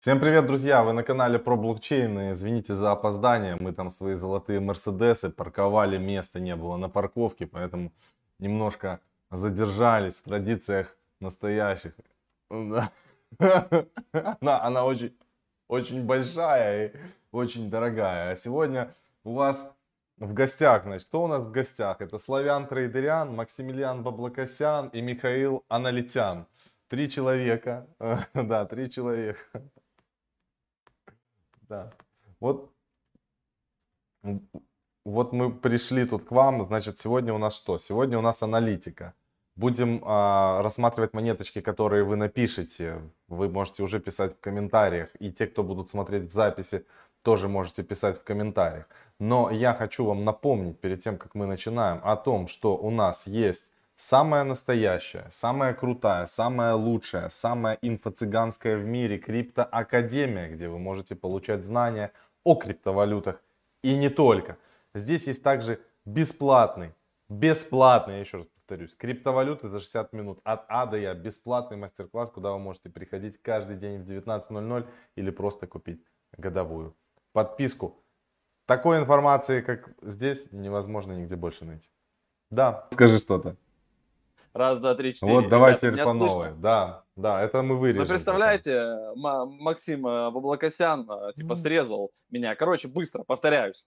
Всем привет, друзья! Вы на канале про блокчейн. Извините за опоздание. Мы там свои золотые мерседесы парковали, места не было на парковке, поэтому немножко задержались в традициях настоящих. Она, она очень, очень большая и очень дорогая. А сегодня у вас в гостях, значит, кто у нас в гостях? Это Славян Трейдерян, Максимилиан Баблокосян и Михаил Аналитян. Три человека, да, три человека. Да. Вот, вот мы пришли тут к вам, значит, сегодня у нас что? Сегодня у нас аналитика. Будем а, рассматривать монеточки, которые вы напишете. Вы можете уже писать в комментариях. И те, кто будут смотреть в записи, тоже можете писать в комментариях. Но я хочу вам напомнить перед тем, как мы начинаем, о том, что у нас есть самая настоящая, самая крутая, самая лучшая, самая инфо-цыганская в мире криптоакадемия, где вы можете получать знания о криптовалютах и не только. Здесь есть также бесплатный, бесплатный, я еще раз повторюсь, криптовалюты за 60 минут от А до Я, бесплатный мастер-класс, куда вы можете приходить каждый день в 19.00 или просто купить годовую подписку. Такой информации, как здесь, невозможно нигде больше найти. Да, скажи что-то. Раз, два, три, четыре. Вот давайте Ребят, по новой. Да, да, это мы вырежем. Вы представляете, Максим э, Баблокосян э, типа срезал меня. Короче, быстро, повторяюсь.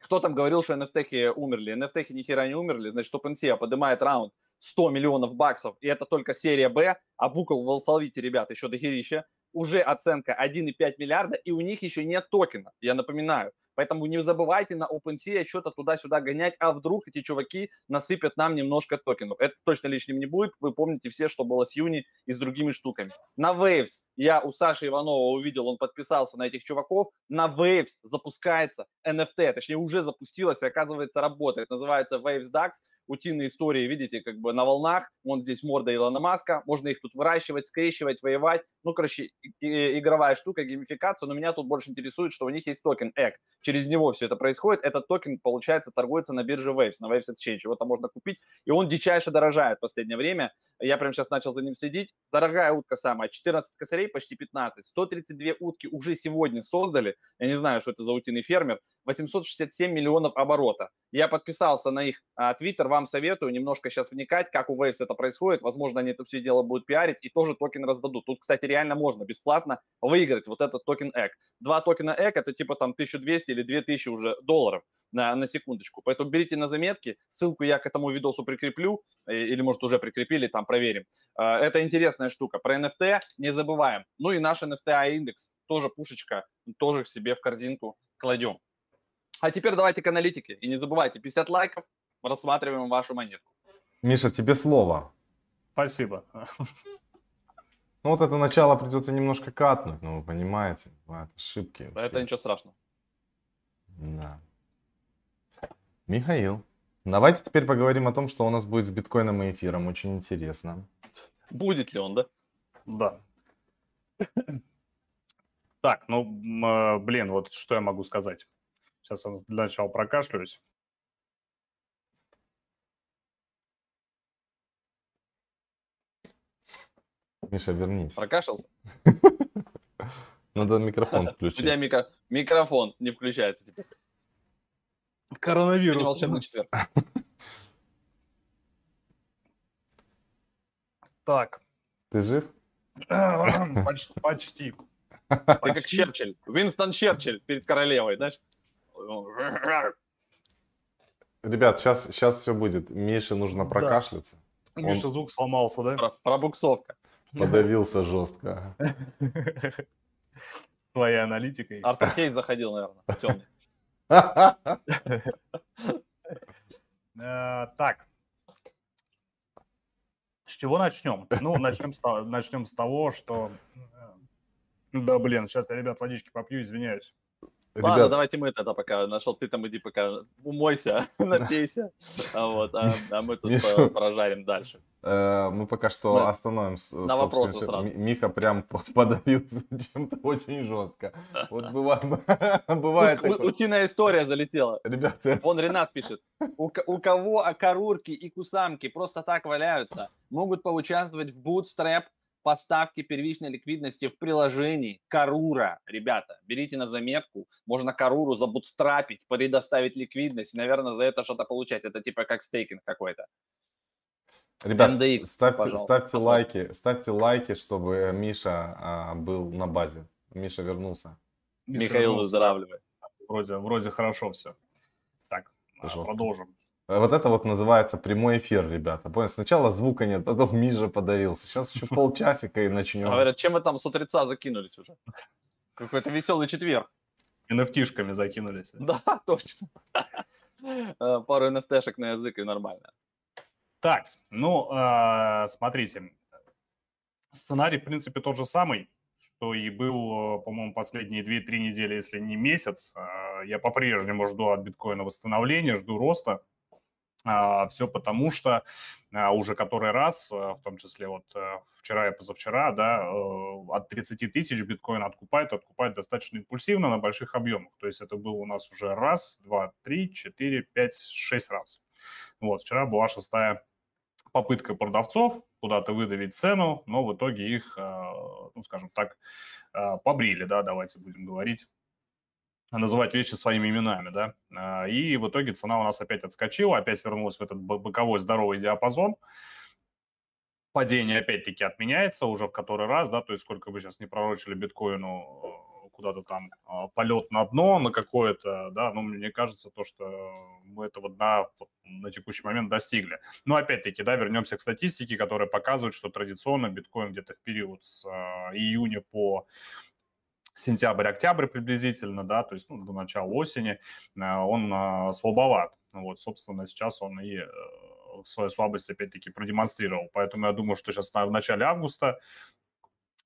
Кто там говорил, что NFT умерли? NFT ни хера не умерли. Значит, OpenSea поднимает раунд 100 миллионов баксов, и это только серия Б, а букл в алфавите, ребят, еще до херища. Уже оценка 1,5 миллиарда, и у них еще нет токена, я напоминаю. Поэтому не забывайте на OpenSea что-то туда-сюда гонять, а вдруг эти чуваки насыпят нам немножко токенов. Это точно лишним не будет. Вы помните все, что было с Юни и с другими штуками. На Waves я у Саши Иванова увидел, он подписался на этих чуваков. На Waves запускается NFT, точнее уже запустилась и оказывается работает. Называется Waves Ducks утиные истории, видите, как бы на волнах. Вон здесь морда Илона Маска. Можно их тут выращивать, скрещивать, воевать. Ну, короче, игровая штука, геймификация. Но меня тут больше интересует, что у них есть токен EGG. Через него все это происходит. Этот токен, получается, торгуется на бирже Waves, на Waves Exchange. Его там можно купить. И он дичайше дорожает в последнее время. Я прямо сейчас начал за ним следить. Дорогая утка самая. 14 косарей, почти 15. 132 утки уже сегодня создали. Я не знаю, что это за утиный фермер. 867 миллионов оборота. Я подписался на их а, твиттер, вам советую немножко сейчас вникать, как у Waves это происходит. Возможно, они это все дело будут пиарить и тоже токен раздадут. Тут, кстати, реально можно бесплатно выиграть вот этот токен EGG. Два токена EGG это типа там 1200 или 2000 уже долларов на, на секундочку. Поэтому берите на заметки, ссылку я к этому видосу прикреплю, э, или может уже прикрепили, там проверим. А, это интересная штука. Про NFT не забываем. Ну и наш NFT индекс тоже пушечка, тоже к себе в корзинку кладем. А теперь давайте к аналитике. И не забывайте, 50 лайков, рассматриваем вашу монетку. Миша, тебе слово. Спасибо. Ну вот это начало придется немножко катнуть, ну вы понимаете, бывают ошибки. Да это ничего страшного. Да. Михаил, давайте теперь поговорим о том, что у нас будет с биткоином и эфиром. Очень интересно. Будет ли он, да? Да. Так, ну, э, блин, вот что я могу сказать. Сейчас я для начала прокашлюсь. Миша, вернись. Прокашлялся? Надо микрофон включить. У тебя микро... микрофон не включается теперь. Коронавирус. Волшебный четверг. Так. Ты жив? Почти. Почти. Ты как Черчилль. Винстон Черчилль перед королевой, знаешь? Ребят, сейчас, сейчас все будет. Мише нужно прокашляться. Да. Миша звук сломался, да? Про, пробуксовка. Подавился жестко. Своей аналитикой. Артур Хейс заходил, наверное, темный. Э, так. С чего начнем? Ну, начнем с, начнем с того, что... Э, да, блин, сейчас я, ребят, водички попью, извиняюсь. Ладно, Ребят... давайте мы тогда пока нашел, ты там иди пока умойся, напейся, а, вот, а, а мы тут Миша, прожарим дальше. Э, мы пока что мы остановим. На вопросы сразу. Миха прям подавился чем-то очень жестко. Вот бывает, бывает такое. Утиная история залетела. Ребята. Он Ренат пишет. У, кого окорурки и кусамки просто так валяются, могут поучаствовать в Bootstrap поставки первичной ликвидности в приложении Карура. Ребята, берите на заметку, можно Каруру забутстрапить, предоставить ликвидность, и, наверное, за это что-то получать. Это типа как стейкинг какой-то. Ребят, NDX, ставьте, ставьте лайки, ставьте лайки, чтобы Миша а, был на базе. Миша вернулся. Миша Михаил выздоравливает. Вроде, вроде хорошо все. Так, Пожалуйста. продолжим. Вот это вот называется прямой эфир, ребята. Понял? Сначала звука нет, потом Миша подавился. Сейчас еще полчасика и начнем. Говорят, чем вы там с утреца закинулись уже? Какой-то веселый четверг. NFT-шками закинулись. Да, точно. Э, пару NFT-шек на язык и нормально. Так, ну, а, смотрите. Сценарий, в принципе, тот же самый, что и был, по-моему, последние 2-3 недели, если не месяц. Я по-прежнему жду от биткоина восстановления, жду роста. А, Все потому, что а, уже который раз, а, в том числе вот вчера и позавчера, да, э, от 30 тысяч биткоин откупает, откупает достаточно импульсивно на больших объемах. То есть это было у нас уже раз, два, три, четыре, пять, шесть раз. Вот, вчера была шестая попытка продавцов куда-то выдавить цену, но в итоге их, ну, скажем так, побрили, да, давайте будем говорить называть вещи своими именами, да, а, и в итоге цена у нас опять отскочила, опять вернулась в этот боковой здоровый диапазон, падение опять-таки отменяется уже в который раз, да, то есть сколько бы сейчас не пророчили биткоину э, куда-то там а, полет на дно на какое-то, да, ну, мне кажется, то, что мы этого дна на текущий момент достигли. Но опять-таки, да, вернемся к статистике, которая показывает, что традиционно биткоин где-то в период с а, июня по сентябрь-октябрь приблизительно, да, то есть ну, до начала осени, э, он а, слабоват. Вот, собственно, сейчас он и э, свою слабость опять-таки продемонстрировал. Поэтому я думаю, что сейчас в начале августа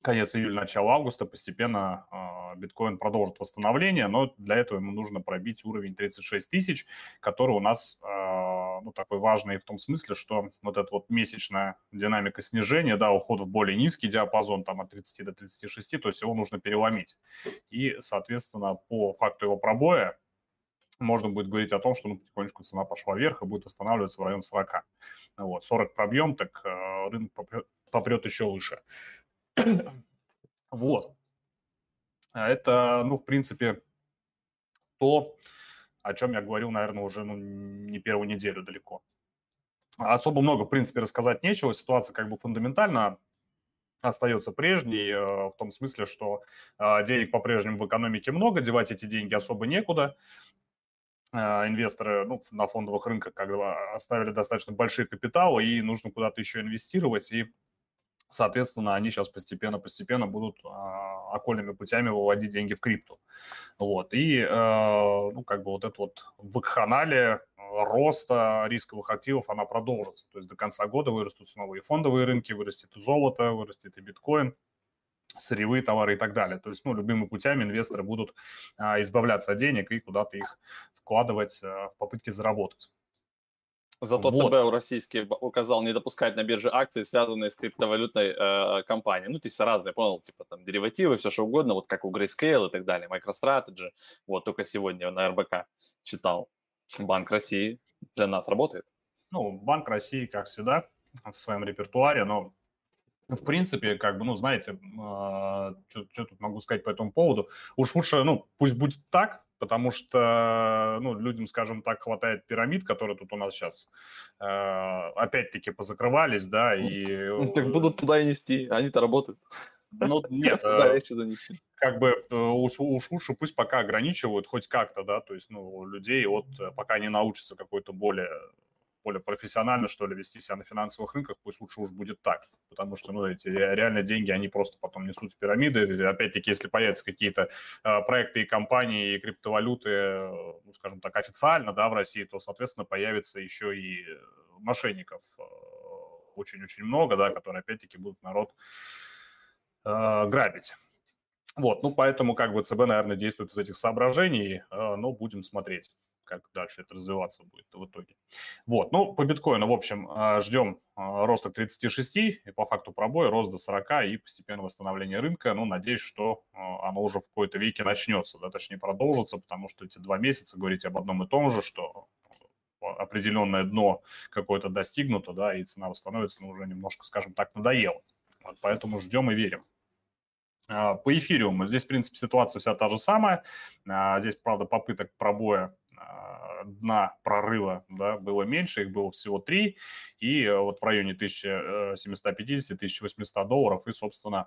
конец июля, начало августа постепенно э, биткоин продолжит восстановление, но для этого ему нужно пробить уровень 36 тысяч, который у нас э, ну, такой важный в том смысле, что вот эта вот месячная динамика снижения, да, уход в более низкий диапазон, там от 30 до 36, то есть его нужно переломить. И, соответственно, по факту его пробоя можно будет говорить о том, что ну, потихонечку цена пошла вверх и будет восстанавливаться в район 40. Вот, 40 пробьем, так э, рынок попрет, попрет еще выше. Вот. А это, ну, в принципе, то, о чем я говорил, наверное, уже ну, не первую неделю далеко. Особо много, в принципе, рассказать нечего. Ситуация как бы фундаментально остается прежней, э, в том смысле, что э, денег по-прежнему в экономике много, девать эти деньги особо некуда. Э, инвесторы ну, на фондовых рынках как бы оставили достаточно большие капиталы, и нужно куда-то еще инвестировать, и Соответственно, они сейчас постепенно-постепенно будут а, окольными путями выводить деньги в крипту. Вот. И, э, ну, как бы вот это вот вакханалия роста рисковых активов, она продолжится. То есть до конца года вырастут снова и фондовые рынки, вырастет и золото, вырастет и биткоин сырьевые товары и так далее. То есть, ну, любыми путями инвесторы будут а, избавляться от денег и куда-то их вкладывать а, в попытке заработать. Зато вот. ЦБ российский указал не допускать на бирже акции, связанные с криптовалютной э, компанией. Ну, то есть разные, понял, типа там деривативы, все что угодно, вот как у Grayscale и так далее, MicroStrategy. Вот только сегодня на РБК читал. Банк России для нас работает. Ну, Банк России, как всегда, в своем репертуаре, но в принципе, как бы, ну, знаете, э, а, что тут могу сказать по этому поводу? Уж лучше, ну, пусть будет так, потому что, ну, людям, скажем так, хватает пирамид, которые тут у нас сейчас э, опять-таки позакрывались, да, и... Ну, так будут туда и нести, они-то работают. Ну, нет, занести. Как бы э, уж, лучше пусть пока ограничивают хоть как-то, да, то есть, ну, людей вот э, пока не научатся какой-то более более профессионально, что ли, вести себя на финансовых рынках, пусть лучше уж будет так. Потому что, ну, эти реально деньги, они просто потом несут в пирамиды. Опять-таки, если появятся какие-то э, проекты и компании, и криптовалюты, ну, скажем так, официально, да, в России, то, соответственно, появится еще и мошенников э, очень-очень много, да, которые, опять-таки, будут народ э, грабить. Вот, ну, поэтому, как бы, ЦБ, наверное, действует из этих соображений, э, но будем смотреть как дальше это развиваться будет в итоге. Вот, ну, по биткоину, в общем, а, ждем а, роста к 36, и по факту пробой рост до 40 и постепенно восстановление рынка. Ну, надеюсь, что а, оно уже в какой-то веке начнется, да, точнее продолжится, потому что эти два месяца говорить об одном и том же, что определенное дно какое-то достигнуто, да, и цена восстановится, но уже немножко, скажем так, надоело. Вот, поэтому ждем и верим. По эфириуму здесь, в принципе, ситуация вся та же самая. Здесь, правда, попыток пробоя дна прорыва да, было меньше, их было всего три, и вот в районе 1750-1800 долларов, и, собственно,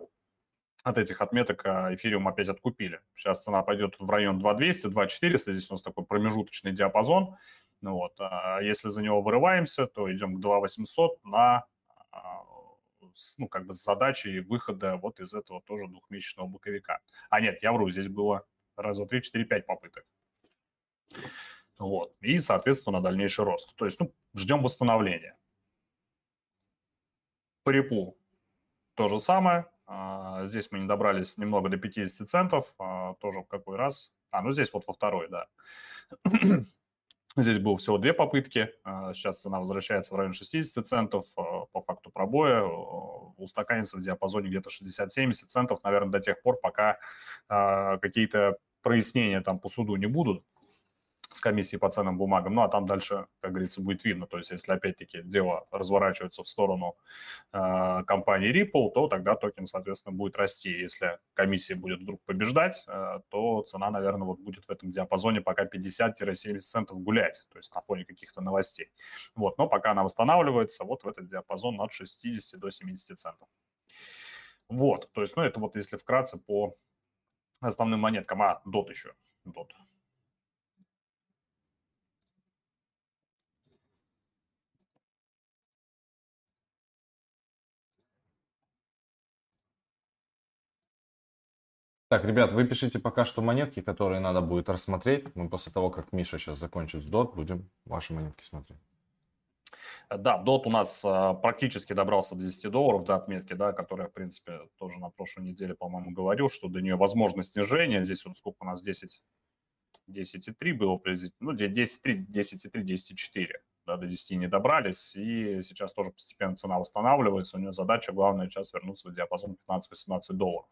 от этих отметок эфириум опять откупили. Сейчас цена пойдет в район 2200, 2400, здесь у нас такой промежуточный диапазон. Ну вот, а если за него вырываемся, то идем к 2800 на ну, как бы с задачей выхода вот из этого тоже двухмесячного боковика. А нет, я вру, здесь было раз, два, три, четыре, пять попыток. Вот. И, соответственно, дальнейший рост. То есть, ну, ждем восстановления. По репу то же самое. А, здесь мы не добрались немного до 50 центов. А, тоже в какой раз? А, ну здесь вот во второй, да. Здесь было всего две попытки. А, сейчас цена возвращается в район 60 центов. По факту пробоя устаканится в диапазоне где-то 60-70 центов, наверное, до тех пор, пока какие-то прояснения там по суду не будут с комиссией по ценным бумагам. Ну, а там дальше, как говорится, будет видно. То есть, если опять-таки дело разворачивается в сторону э, компании Ripple, то тогда токен, соответственно, будет расти. Если комиссия будет вдруг побеждать, э, то цена, наверное, вот будет в этом диапазоне пока 50-70 центов гулять, то есть на фоне каких-то новостей. Вот, но пока она восстанавливается, вот в этот диапазон от 60 до 70 центов. Вот, то есть, ну, это вот если вкратце по основным монеткам. А, DOT еще, DOT. Так, ребят, вы пишите пока что монетки, которые надо будет рассмотреть. Мы после того, как Миша сейчас закончит с DOT, будем ваши монетки смотреть. Да, DOT у нас а, практически добрался до 10 долларов до отметки, да, которая, в принципе, тоже на прошлой неделе, по-моему, говорил, что до нее возможно снижение. Здесь вот сколько у нас 10, 10,3 было приблизительно, ну, 10,3, 10,3, 10,4. Да, до 10 не добрались, и сейчас тоже постепенно цена восстанавливается. У нее задача главная сейчас вернуться в диапазон 15-18 долларов.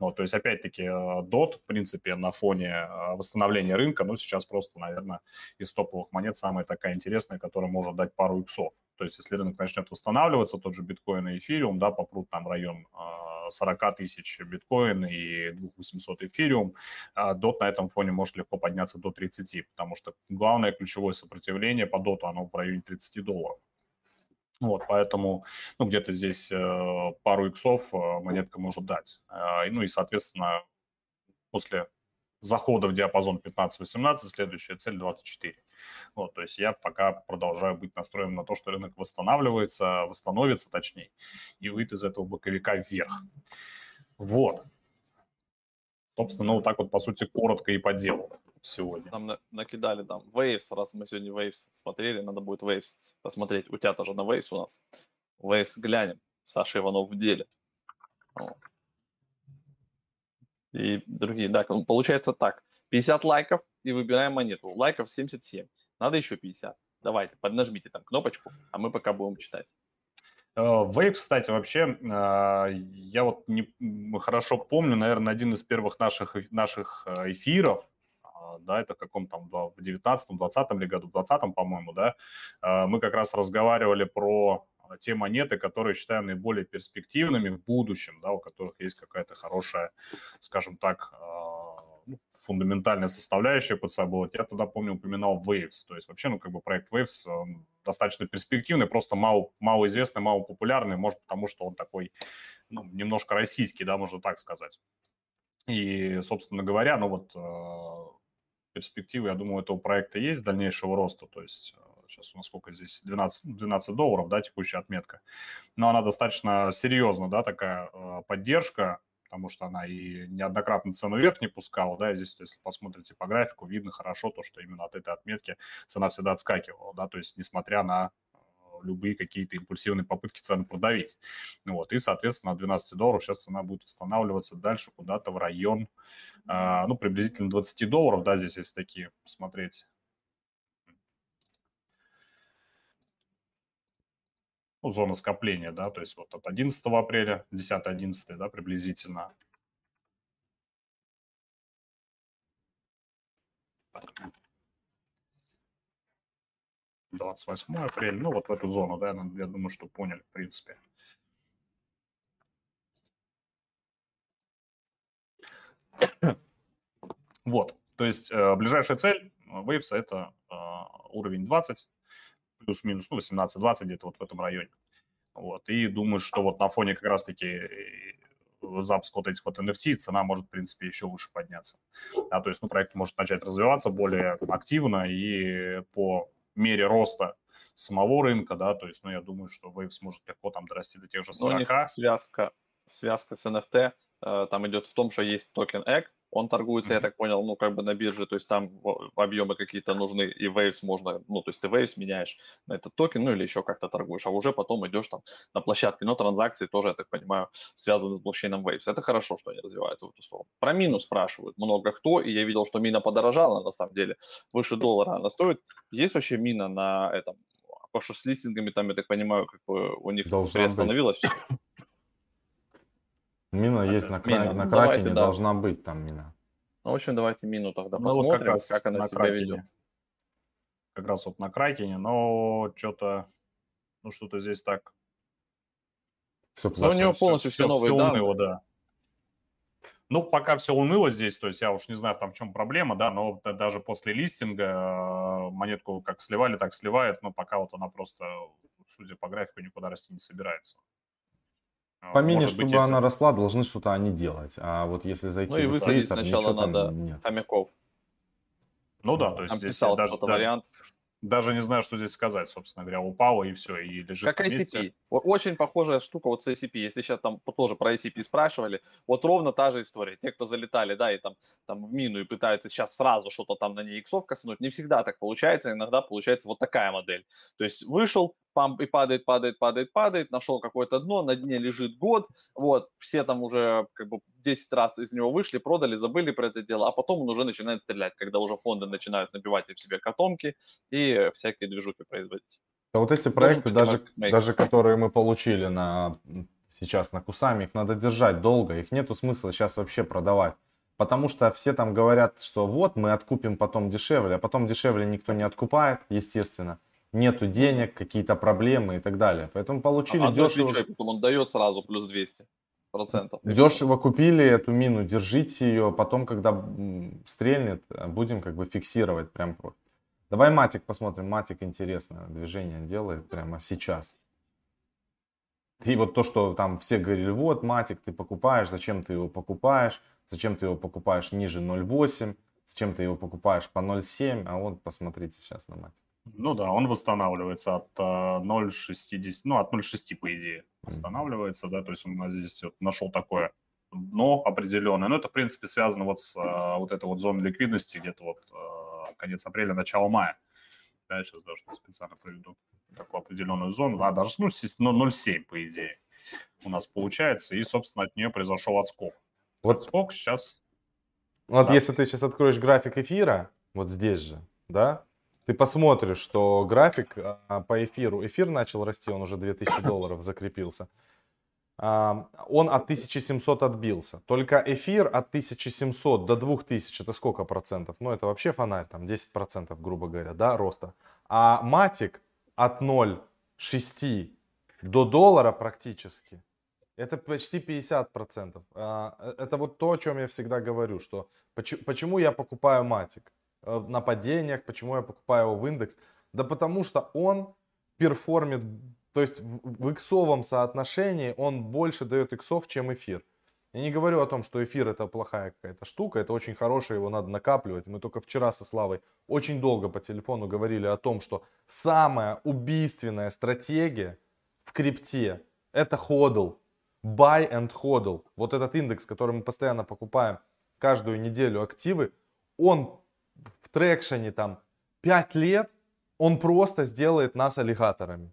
Вот, то есть, опять-таки, DOT, э, в принципе, на фоне э, восстановления рынка, ну, сейчас просто, наверное, из топовых монет самая такая интересная, которая может дать пару иксов. То есть, если рынок начнет восстанавливаться, тот же биткоин и эфириум, да, попрут там район 40 э, тысяч биткоин и 2800 эфириум, DOT на этом фоне может легко подняться до 30, потому что главное ключевое сопротивление по DOT, оно в районе 30 долларов. Вот, поэтому, ну, где-то здесь э, пару иксов э, монетка может дать. Э, ну и, соответственно, после захода в диапазон 15-18, следующая цель 24. Вот, то есть я пока продолжаю быть настроен на то, что рынок восстанавливается, восстановится точнее, и выйдет из этого боковика вверх. Вот. Собственно, ну, вот так вот, по сути, коротко и по делу сегодня. Там на, накидали там Waves, раз мы сегодня Waves смотрели, надо будет Waves посмотреть. У тебя тоже на Waves у нас. Waves глянем. Саша Иванов в деле. Вот. И другие, да, получается так. 50 лайков и выбираем монету. Лайков 77. Надо еще 50. Давайте, поднажмите там кнопочку, а мы пока будем читать. Вейп, э, кстати, вообще, а, я вот не хорошо помню, наверное, один из первых наших, наших э, эфиров, да, это в каком там, в 19-20 ли году, в 20 по-моему, да, а, мы как раз разговаривали про те монеты, которые считаем наиболее перспективными в будущем, да, у которых есть какая-то хорошая, скажем так, а, ну, фундаментальная составляющая под собой. Я тогда, помню, упоминал Waves. То есть вообще, ну, как бы проект Waves достаточно перспективный, просто мало, мало известный, мало популярный, может, потому что он такой, ну, немножко российский, да, можно так сказать. И, собственно говоря, ну вот а, перспективы, я думаю, этого проекта есть дальнейшего роста. То есть сейчас у нас сколько здесь, 12, 12 долларов, да, текущая отметка. Но она достаточно серьезная, да, такая э, поддержка, потому что она и неоднократно цену вверх не пускала, да, и здесь, если посмотрите по графику, видно хорошо то, что именно от этой отметки цена всегда отскакивала, да, то есть несмотря на любые какие-то импульсивные попытки цены продавить. Вот, и, соответственно, от 12 долларов сейчас цена будет восстанавливаться дальше куда-то в район, а, ну, приблизительно 20 долларов, да, здесь есть такие посмотреть. Ну, зона скопления, да, то есть вот от 11 апреля, 10-11, да, приблизительно. Так. 28 апреля, ну вот в эту зону, да, ну, я думаю, что поняли, в принципе. Вот, то есть э, ближайшая цель э, Waves это э, уровень 20, плюс-минус, ну, 18-20 где-то вот в этом районе. Вот, и думаю, что вот на фоне как раз-таки э, запуск вот этих вот NFT, цена может, в принципе, еще выше подняться. Да, то есть, ну, проект может начать развиваться более активно и по мере роста самого рынка, да, то есть, ну, я думаю, что Wave сможет легко там дорасти до тех же 40. Но у них связка, связка с NFT э, там идет в том, что есть токен EGG, он торгуется, mm-hmm. я так понял, ну, как бы на бирже, то есть там объемы какие-то нужны, и Waves можно, ну, то есть ты Waves меняешь на этот токен, ну, или еще как-то торгуешь, а уже потом идешь там на площадке, но транзакции тоже, я так понимаю, связаны с блокчейном Waves. Это хорошо, что они развиваются в эту сторону. Про мину спрашивают много кто, и я видел, что мина подорожала, на самом деле, выше доллара она стоит. Есть вообще мина на этом, по что с листингами там, я так понимаю, как бы у них приостановилось все. Мина есть на, кра... на ну, Кракене, да. должна быть там мина. Ну, в общем, давайте мину тогда ну, посмотрим, вот как, раз как она себя кракене. ведет. Как раз вот на Кракене, но что-то, ну что-то здесь так. Все ну, у него полностью все, все новые все данные. Уныло, да. Ну, пока все уныло здесь, то есть я уж не знаю, там в чем проблема, да, но даже после листинга э, монетку как сливали, так сливает, но пока вот она просто, судя по графику, никуда расти не собирается. По мине, чтобы быть, если... она росла, должны что-то они делать. А вот если зайти ну, и в Twitter, сначала надо нет. хомяков. Ну да, то есть Там писал даже, да, вариант. Даже не знаю, что здесь сказать, собственно говоря. Упало и все, и лежит Как ICP. Очень похожая штука вот с ICP. Если сейчас там тоже про ICP спрашивали, вот ровно та же история. Те, кто залетали, да, и там, там в мину и пытаются сейчас сразу что-то там на ней иксов косануть, не всегда так получается. Иногда получается вот такая модель. То есть вышел, памп и падает, падает, падает, падает, нашел какое-то дно, на дне лежит год, вот, все там уже как бы 10 раз из него вышли, продали, забыли про это дело, а потом он уже начинает стрелять, когда уже фонды начинают набивать в себе котомки и всякие движухи производить. Да вот эти проекты, даже, даже которые мы получили на сейчас на Кусами, их надо держать долго, их нету смысла сейчас вообще продавать. Потому что все там говорят, что вот мы откупим потом дешевле, а потом дешевле никто не откупает, естественно нету денег, какие-то проблемы и так далее. Поэтому получили а, дешево. Человек, потом он дает сразу плюс 200 процентов. Дешево купили эту мину, держите ее, потом, когда стрельнет, будем как бы фиксировать прям. Давай матик посмотрим, матик интересное движение делает прямо сейчас. И вот то, что там все говорили, вот матик ты покупаешь, зачем ты его покупаешь, зачем ты его покупаешь ниже 0,8, зачем ты его покупаешь по 0,7, а вот посмотрите сейчас на матик. Ну да, он восстанавливается от 0,60, а, ну от 0,6 по идее восстанавливается, да, то есть он здесь вот нашел такое дно определенное, но это в принципе связано вот с а, вот этой вот зоной ликвидности где-то вот а, конец апреля, начало мая. Да, сейчас даже специально проведу такую определенную зону, а даже ну 0,7 по идее у нас получается, и собственно от нее произошел отскок. Вот отскок сейчас. Вот да. если ты сейчас откроешь график эфира, вот здесь же, да, ты посмотришь, что график а, по эфиру, эфир начал расти, он уже 2000 долларов закрепился. А, он от 1700 отбился. Только эфир от 1700 до 2000, это сколько процентов? Ну, это вообще фонарь, там 10 процентов, грубо говоря, да, роста. А матик от 0,6 до доллара практически, это почти 50 процентов. А, э, это вот то, о чем я всегда говорю, что почему я покупаю матик. Э, на падениях, почему я покупаю его в индекс? Да потому что он перформит, то есть в иксовом соотношении он больше дает иксов, чем эфир. Я не говорю о том, что эфир это плохая какая-то штука, это очень хорошая, его надо накапливать. Мы только вчера со Славой очень долго по телефону говорили о том, что самая убийственная стратегия в крипте это ходл, buy and hodl. Вот этот индекс, который мы постоянно покупаем каждую неделю активы, он трекшене там 5 лет, он просто сделает нас аллигаторами.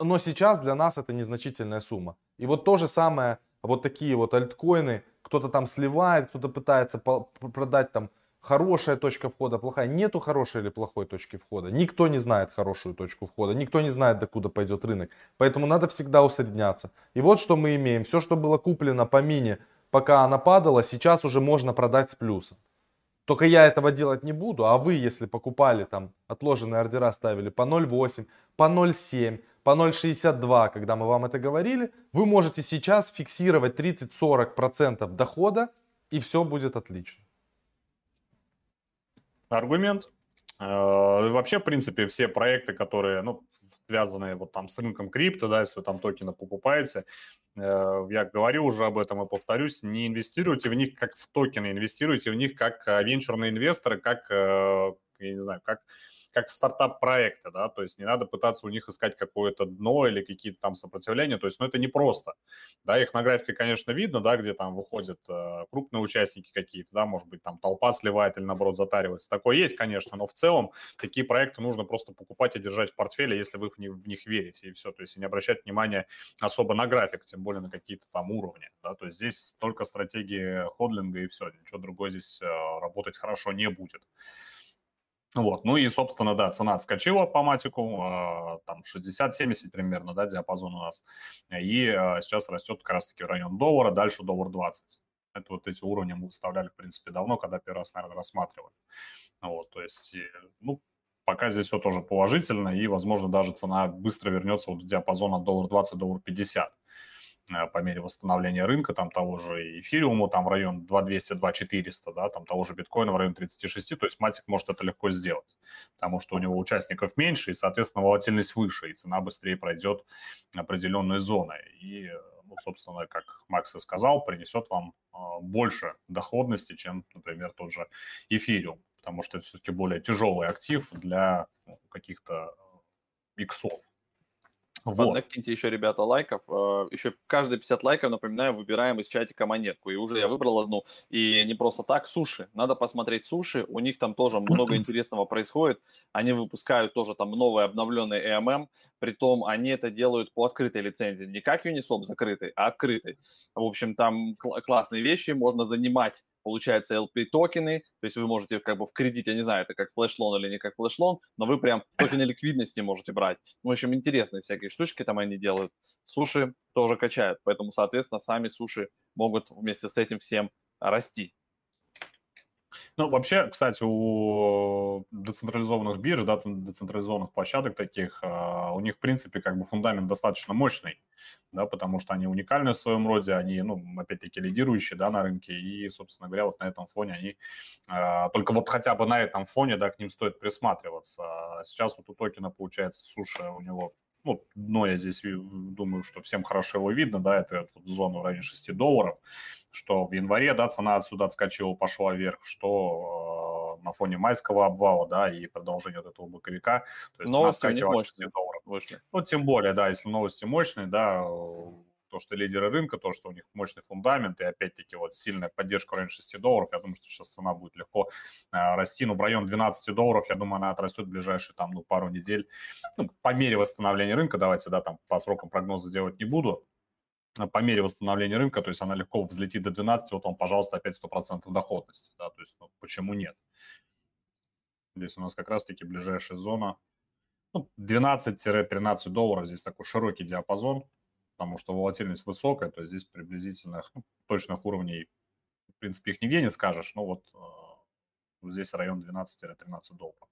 Но сейчас для нас это незначительная сумма. И вот то же самое, вот такие вот альткоины, кто-то там сливает, кто-то пытается продать там хорошая точка входа, плохая. Нету хорошей или плохой точки входа. Никто не знает хорошую точку входа. Никто не знает, докуда пойдет рынок. Поэтому надо всегда усредняться. И вот что мы имеем. Все, что было куплено по мине, пока она падала, сейчас уже можно продать с плюсом. Только я этого делать не буду, а вы, если покупали там отложенные ордера, ставили по 0,8, по 0,7, по 0,62, когда мы вам это говорили, вы можете сейчас фиксировать 30-40% дохода и все будет отлично. Аргумент. Э, вообще, в принципе, все проекты, которые, ну, связанные вот там с рынком крипто, да, если вы там токены покупаете, э, я говорю уже об этом и повторюсь, не инвестируйте в них как в токены, инвестируйте в них как э, венчурные инвесторы, как, я не знаю, как как стартап-проекты, да, то есть не надо пытаться у них искать какое-то дно или какие-то там сопротивления, то есть, ну, это не просто, да, их на графике, конечно, видно, да, где там выходят э, крупные участники какие-то, да, может быть, там толпа сливает или, наоборот, затаривается, такое есть, конечно, но в целом такие проекты нужно просто покупать и держать в портфеле, если вы в них, в них верите, и все, то есть не обращать внимания особо на график, тем более на какие-то там уровни, да, то есть здесь только стратегии ходлинга и все, ничего другое здесь э, работать хорошо не будет. Вот, ну и, собственно, да, цена отскочила по матику, э, там 60-70 примерно, да, диапазон у нас, и э, сейчас растет как раз-таки в район доллара, дальше доллар 20. Это вот эти уровни мы выставляли, в принципе, давно, когда первый раз, наверное, рассматривали. Вот, то есть, ну, пока здесь все тоже положительно, и, возможно, даже цена быстро вернется вот в диапазон от доллар 20 доллар 50. Э, по мере восстановления рынка, там того же эфириуму, там в район 2200-2400, да, там того же биткоина в район 36, то есть Матик может это легко сделать, потому что у него участников меньше, и, соответственно, волатильность выше, и цена быстрее пройдет определенные зоны. И, ну, собственно, как Макс и сказал, принесет вам а, больше доходности, чем, например, тот же эфириум, потому что это все-таки более тяжелый актив для ну, каких-то иксов, вот. Накиньте еще, ребята, лайков. Э, еще каждые 50 лайков, напоминаю, выбираем из чатика монетку. И уже я выбрал одну. И не просто так, суши. Надо посмотреть суши. У них там тоже много интересного происходит. Они выпускают тоже там новый обновленный EMM. Притом они это делают по открытой лицензии. Не как Uniswap закрытой, а открытой. В общем, там классные вещи. Можно занимать получается LP токены, то есть вы можете как бы в кредит, я не знаю, это как флеш-лон или не как флеш-лон, но вы прям токены ликвидности можете брать. В общем, интересные всякие штучки там они делают. Суши тоже качают, поэтому, соответственно, сами суши могут вместе с этим всем расти. Ну, вообще, кстати, у децентрализованных бирж, да, децентрализованных площадок таких, а, у них, в принципе, как бы фундамент достаточно мощный, да, потому что они уникальны в своем роде, они, ну, опять-таки, лидирующие, да, на рынке, и, собственно говоря, вот на этом фоне они, а, только вот хотя бы на этом фоне, да, к ним стоит присматриваться. Сейчас вот у токена, получается, суша у него ну, дно я здесь думаю, что всем хорошо его видно, да, это вот зона в районе 6 долларов что в январе, да, цена отсюда отскочила, пошла вверх, что э, на фоне майского обвала, да, и продолжения вот этого боковика, то есть новости не мощные долларов. Вышли. Ну, тем более, да, если новости мощные, да, то, что лидеры рынка, то, что у них мощный фундамент, и опять-таки вот сильная поддержка в районе 6 долларов, я думаю, что сейчас цена будет легко э, расти, ну, в район 12 долларов, я думаю, она отрастет в ближайшие там, ну, пару недель, ну, по мере восстановления рынка, давайте, да, там по срокам прогноза делать не буду, по мере восстановления рынка, то есть она легко взлетит до 12, вот вам, пожалуйста, опять 100% доходности, да, то есть ну, почему нет? Здесь у нас как раз-таки ближайшая зона, ну, 12-13 долларов, здесь такой широкий диапазон, потому что волатильность высокая, то здесь приблизительно ну, точных уровней, в принципе, их нигде не скажешь, но вот э, здесь район 12-13 долларов.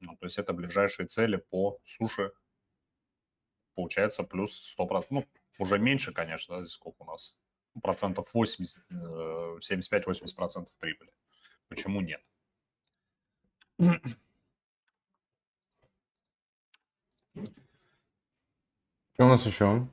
Ну, то есть это ближайшие цели по суше получается плюс 100%, ну, уже меньше, конечно, да, здесь сколько у нас, ну, процентов 80, 75-80 процентов прибыли. Почему нет? Что у нас еще? Ну,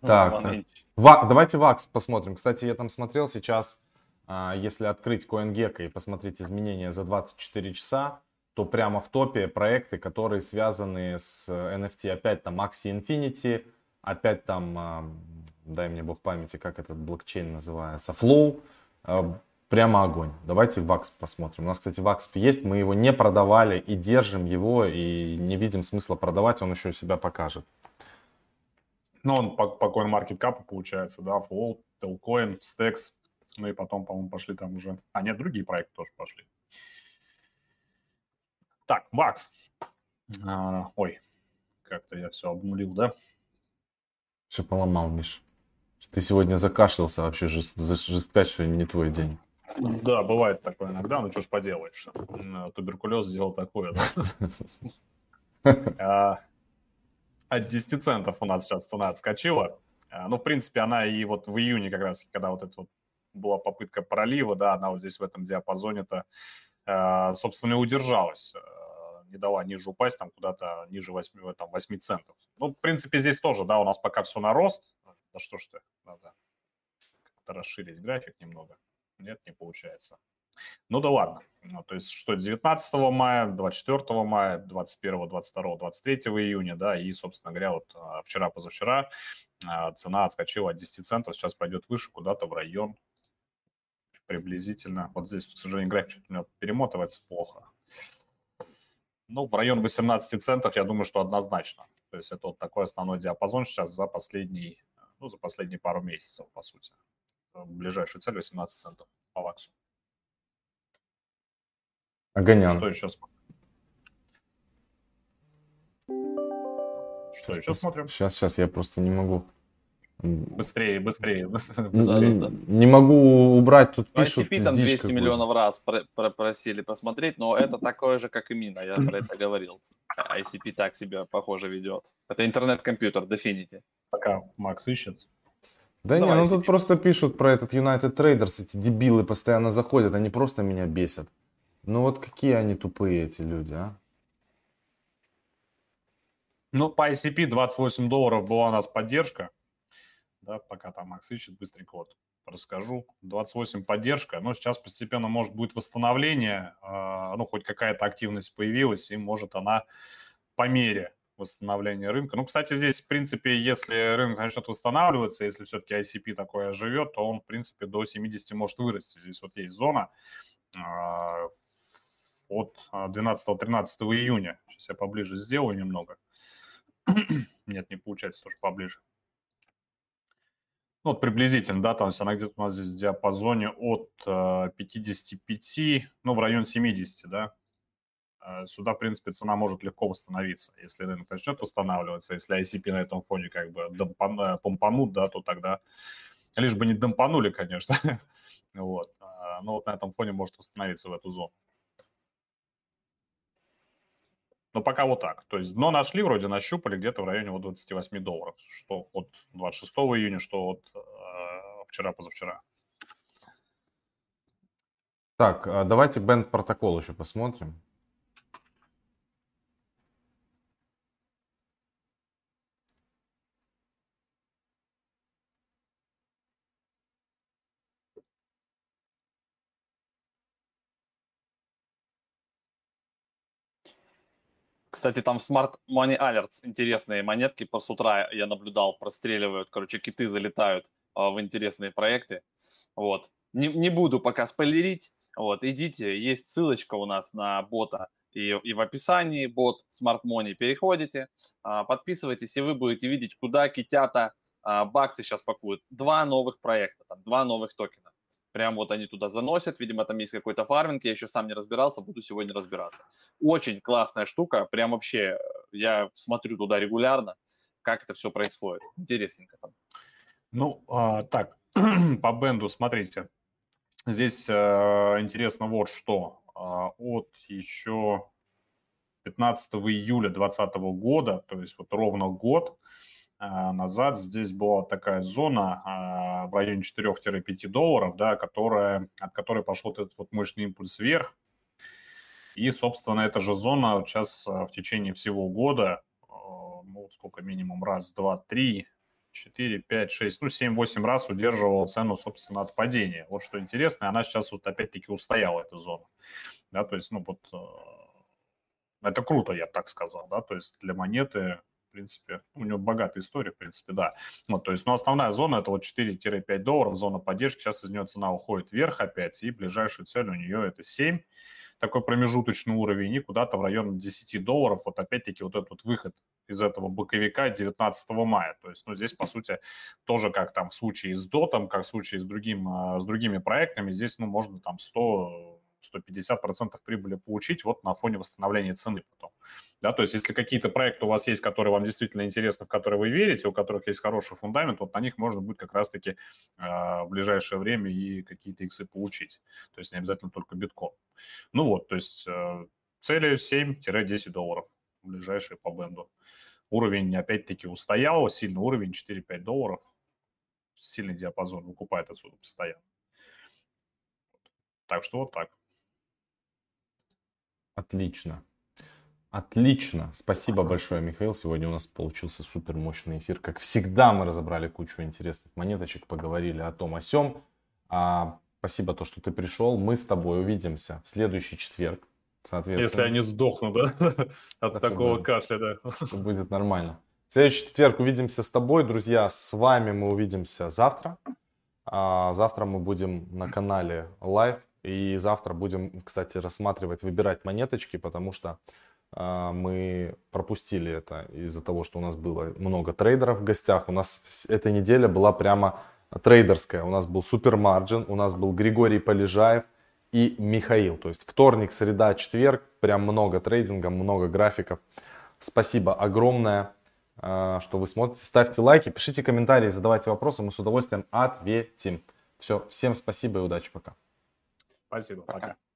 так, так. Ва- давайте ВАКС посмотрим. Кстати, я там смотрел сейчас, а, если открыть CoinGecko и посмотреть изменения за 24 часа, то прямо в топе проекты, которые связаны с NFT. Опять там Axie Infinity, опять там, а, дай мне бог памяти, как этот блокчейн называется, Flow. А, прямо огонь. Давайте VAX посмотрим. У нас, кстати, VAX есть, мы его не продавали и держим его, и не видим смысла продавать, он еще себя покажет. Ну, он по, по CoinMarketCap получается, да, Flow, Telcoin, Stacks, ну и потом, по-моему, пошли там уже... А, нет, другие проекты тоже пошли. Так, Макс. А, ой, как-то я все обнулил, да? Все поломал, Миш. Ты сегодня закашлялся вообще, жест, жест 5 сегодня не твой день. Да, бывает такое иногда, ну что ж поделаешь. Туберкулез сделал такое, да? А, от 10 центов у нас сейчас цена отскочила. А, ну, в принципе, она и вот в июне как раз, когда вот это вот была попытка пролива, да, она вот здесь в этом диапазоне-то, а, собственно, и удержалась не дала ниже упасть, там куда-то ниже 8, там, 8 центов. Ну, в принципе, здесь тоже, да, у нас пока все на рост. Да что ж ты, надо как-то расширить график немного. Нет, не получается. Ну да ладно. Ну, то есть что 19 мая, 24 мая, 21, 22, 23 июня, да, и, собственно говоря, вот а, вчера-позавчера а, цена отскочила от 10 центов, сейчас пойдет выше куда-то в район приблизительно. Вот здесь, к сожалению, график у меня перемотывается плохо. Ну, в район 18 центов, я думаю, что однозначно. То есть это вот такой основной диапазон сейчас за последний, ну, за последние пару месяцев, по сути. Ближайшая цель 18 центов по ваксу. Огонян. Что еще смотрим? Что еще смотрим? Сейчас, сейчас, я просто не могу. Быстрее, быстрее, быстрее. Не могу убрать, тут пишут. ICP там 200 миллионов раз просили посмотреть, но это такое же, как и Мина, я про это говорил. ICP так себя, похоже, ведет. Это интернет-компьютер, Definity. Пока Макс ищет. Да Давай, не, ну тут просто пишут про этот United Traders, эти дебилы постоянно заходят, они просто меня бесят. Ну вот какие они тупые, эти люди, а? Ну, по ICP 28 долларов была у нас поддержка да, пока там Макс ищет, быстренько вот расскажу. 28 поддержка, но сейчас постепенно может будет восстановление, а, ну, хоть какая-то активность появилась, и может она по мере восстановления рынка. Ну, кстати, здесь, в принципе, если рынок начнет восстанавливаться, если все-таки ICP такое живет, то он, в принципе, до 70 может вырасти. Здесь вот есть зона а, от 12-13 июня. Сейчас я поближе сделаю немного. Нет, не получается, тоже поближе. Ну, вот приблизительно, да, есть она где-то у нас здесь в диапазоне от э, 55, ну, в район 70, да. Э, сюда, в принципе, цена может легко восстановиться. Если рынок начнет восстанавливаться, если ICP на этом фоне как бы домпан, э, помпанут, да, то тогда, лишь бы не домпанули, конечно, вот. А, но вот на этом фоне может восстановиться в эту зону. Но пока вот так. То есть дно нашли, вроде нащупали где-то в районе вот 28 долларов. Что от 26 июня, что от э, вчера-позавчера. Так, а давайте бенд протокол еще посмотрим. Кстати, там Smart Money Alerts интересные монетки по с утра я наблюдал, простреливают, короче, киты залетают а, в интересные проекты. Вот. Не, не буду пока спойлерить. Вот, идите, есть ссылочка у нас на бота и, и в описании бот Smart Money. Переходите, а, подписывайтесь, и вы будете видеть, куда китята а, баксы сейчас пакуют. Два новых проекта, там, два новых токена. Прям вот они туда заносят, видимо, там есть какой-то фарминг, я еще сам не разбирался, буду сегодня разбираться. Очень классная штука, прям вообще, я смотрю туда регулярно, как это все происходит. Интересненько там. Ну, а, так, по бенду смотрите. Здесь а, интересно вот что. А, от еще 15 июля 2020 года, то есть вот ровно год, назад здесь была такая зона а, в районе 4-5 долларов, да, которая, от которой пошел этот вот мощный импульс вверх. И, собственно, эта же зона сейчас а, в течение всего года, ну, сколько минимум, раз, два, три, четыре, пять, шесть, ну, семь-восемь раз удерживала цену, собственно, от падения. Вот что интересно, она сейчас вот опять-таки устояла, эта зона. Да, то есть, ну, вот это круто, я так сказал, да, то есть для монеты в принципе, у него богатая история, в принципе, да. Вот, то есть, ну, основная зона это вот 4-5 долларов, зона поддержки, сейчас из нее цена уходит вверх опять, и ближайшая цель у нее это 7, такой промежуточный уровень, и куда-то в район 10 долларов, вот опять-таки вот этот вот выход из этого боковика 19 мая. То есть, ну, здесь, по сути, тоже как там в случае с дотом, как в случае с, другим, а, с другими проектами, здесь, ну, можно там 100 150% прибыли получить вот на фоне восстановления цены потом. Да, то есть если какие-то проекты у вас есть, которые вам действительно интересны, в которые вы верите, у которых есть хороший фундамент, вот на них можно будет как раз-таки э, в ближайшее время и какие-то иксы получить. То есть не обязательно только биткоин. Ну вот, то есть э, цели 7-10 долларов ближайшие по бенду. Уровень опять-таки устоял, сильный уровень 4-5 долларов. сильный диапазон, выкупает отсюда постоянно. Так что вот так. Отлично. Отлично. Спасибо большое, Михаил. Сегодня у нас получился супер мощный эфир. Как всегда, мы разобрали кучу интересных монеточек, поговорили о том, о сем. А, спасибо, то, что ты пришел. Мы с тобой увидимся в следующий четверг. Соответственно. Если они сдохнут, да? От такого будет, кашля, да. Будет нормально. В следующий четверг увидимся с тобой, друзья. С вами мы увидимся завтра. А завтра мы будем на канале Live. И завтра будем, кстати, рассматривать, выбирать монеточки, потому что мы пропустили это из-за того, что у нас было много трейдеров в гостях. У нас эта неделя была прямо трейдерская. У нас был Супер Марджин, у нас был Григорий Полежаев и Михаил. То есть вторник, среда, четверг, прям много трейдинга, много графиков. Спасибо огромное, а, что вы смотрите. Ставьте лайки, пишите комментарии, задавайте вопросы, мы с удовольствием ответим. Все, всем спасибо и удачи, пока. Спасибо, пока. пока.